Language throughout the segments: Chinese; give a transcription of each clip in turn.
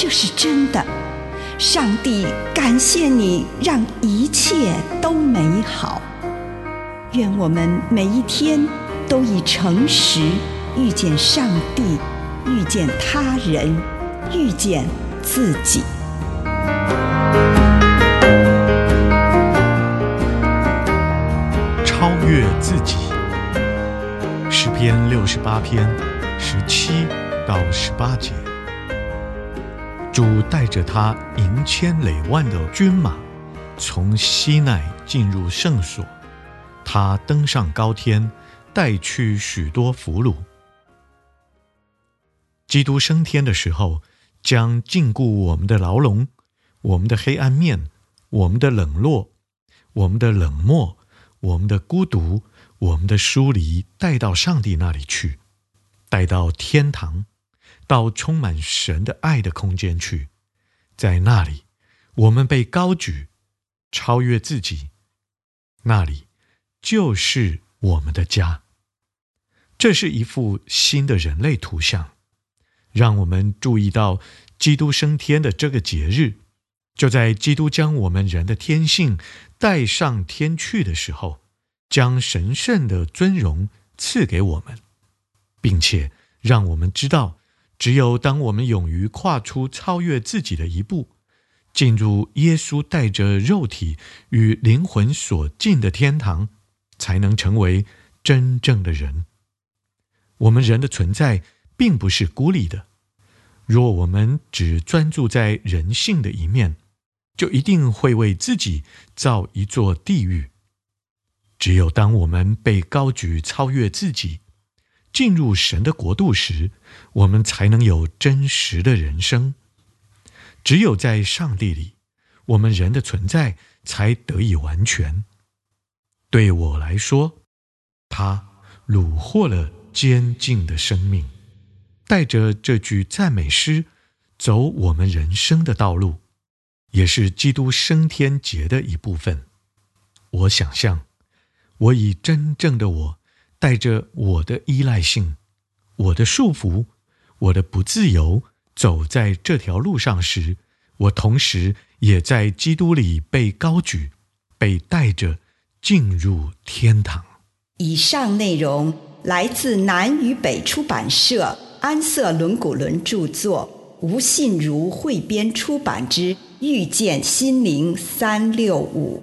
这是真的。上帝感谢你，让一切都美好。愿我们每一天都以诚实遇见上帝，遇见他人，遇见自己。超越自己，诗篇六十八篇十七到十八节。主带着他银千累万的军马，从西奈进入圣所。他登上高天，带去许多俘虏。基督升天的时候，将禁锢我们的牢笼、我们的黑暗面、我们的冷落、我们的冷漠。我们的孤独，我们的疏离，带到上帝那里去，带到天堂，到充满神的爱的空间去，在那里，我们被高举，超越自己，那里就是我们的家。这是一幅新的人类图像，让我们注意到基督升天的这个节日。就在基督将我们人的天性带上天去的时候，将神圣的尊荣赐给我们，并且让我们知道，只有当我们勇于跨出超越自己的一步，进入耶稣带着肉体与灵魂所进的天堂，才能成为真正的人。我们人的存在并不是孤立的，若我们只专注在人性的一面，就一定会为自己造一座地狱。只有当我们被高举、超越自己，进入神的国度时，我们才能有真实的人生。只有在上帝里，我们人的存在才得以完全。对我来说，他虏获了监禁的生命，带着这句赞美诗走我们人生的道路。也是基督升天节的一部分。我想象，我以真正的我，带着我的依赖性、我的束缚、我的不自由，走在这条路上时，我同时也在基督里被高举，被带着进入天堂。以上内容来自南与北出版社安瑟伦古伦著作，吴信如汇编出版之。遇见心灵三六五。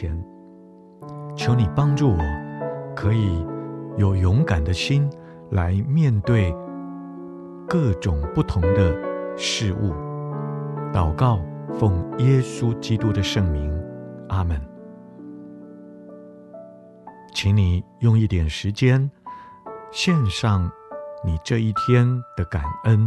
前，求你帮助我，可以有勇敢的心来面对各种不同的事物。祷告，奉耶稣基督的圣名，阿门。请你用一点时间，献上你这一天的感恩。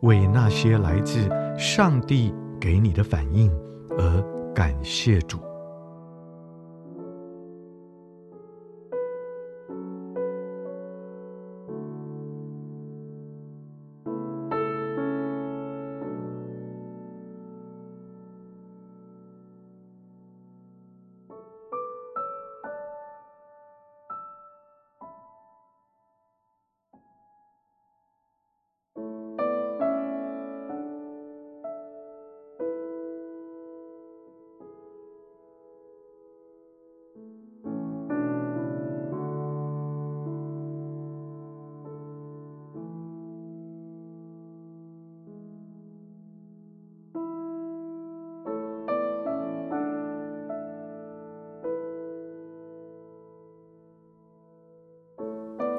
为那些来自上帝给你的反应而感谢主。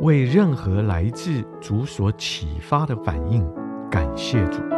为任何来自主所启发的反应，感谢主。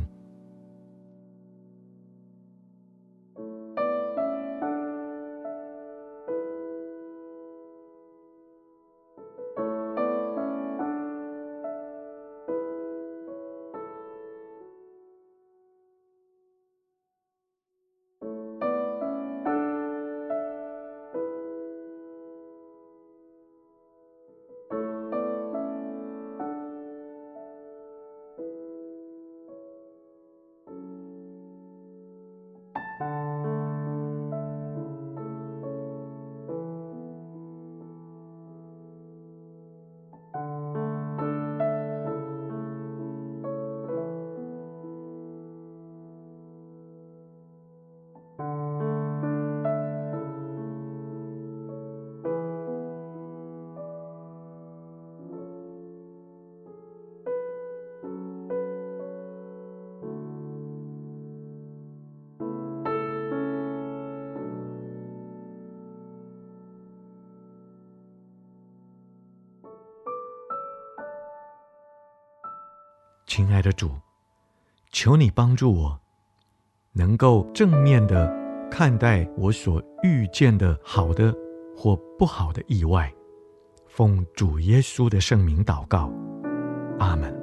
亲爱的主，求你帮助我，能够正面的看待我所遇见的好的或不好的意外。奉主耶稣的圣名祷告，阿门。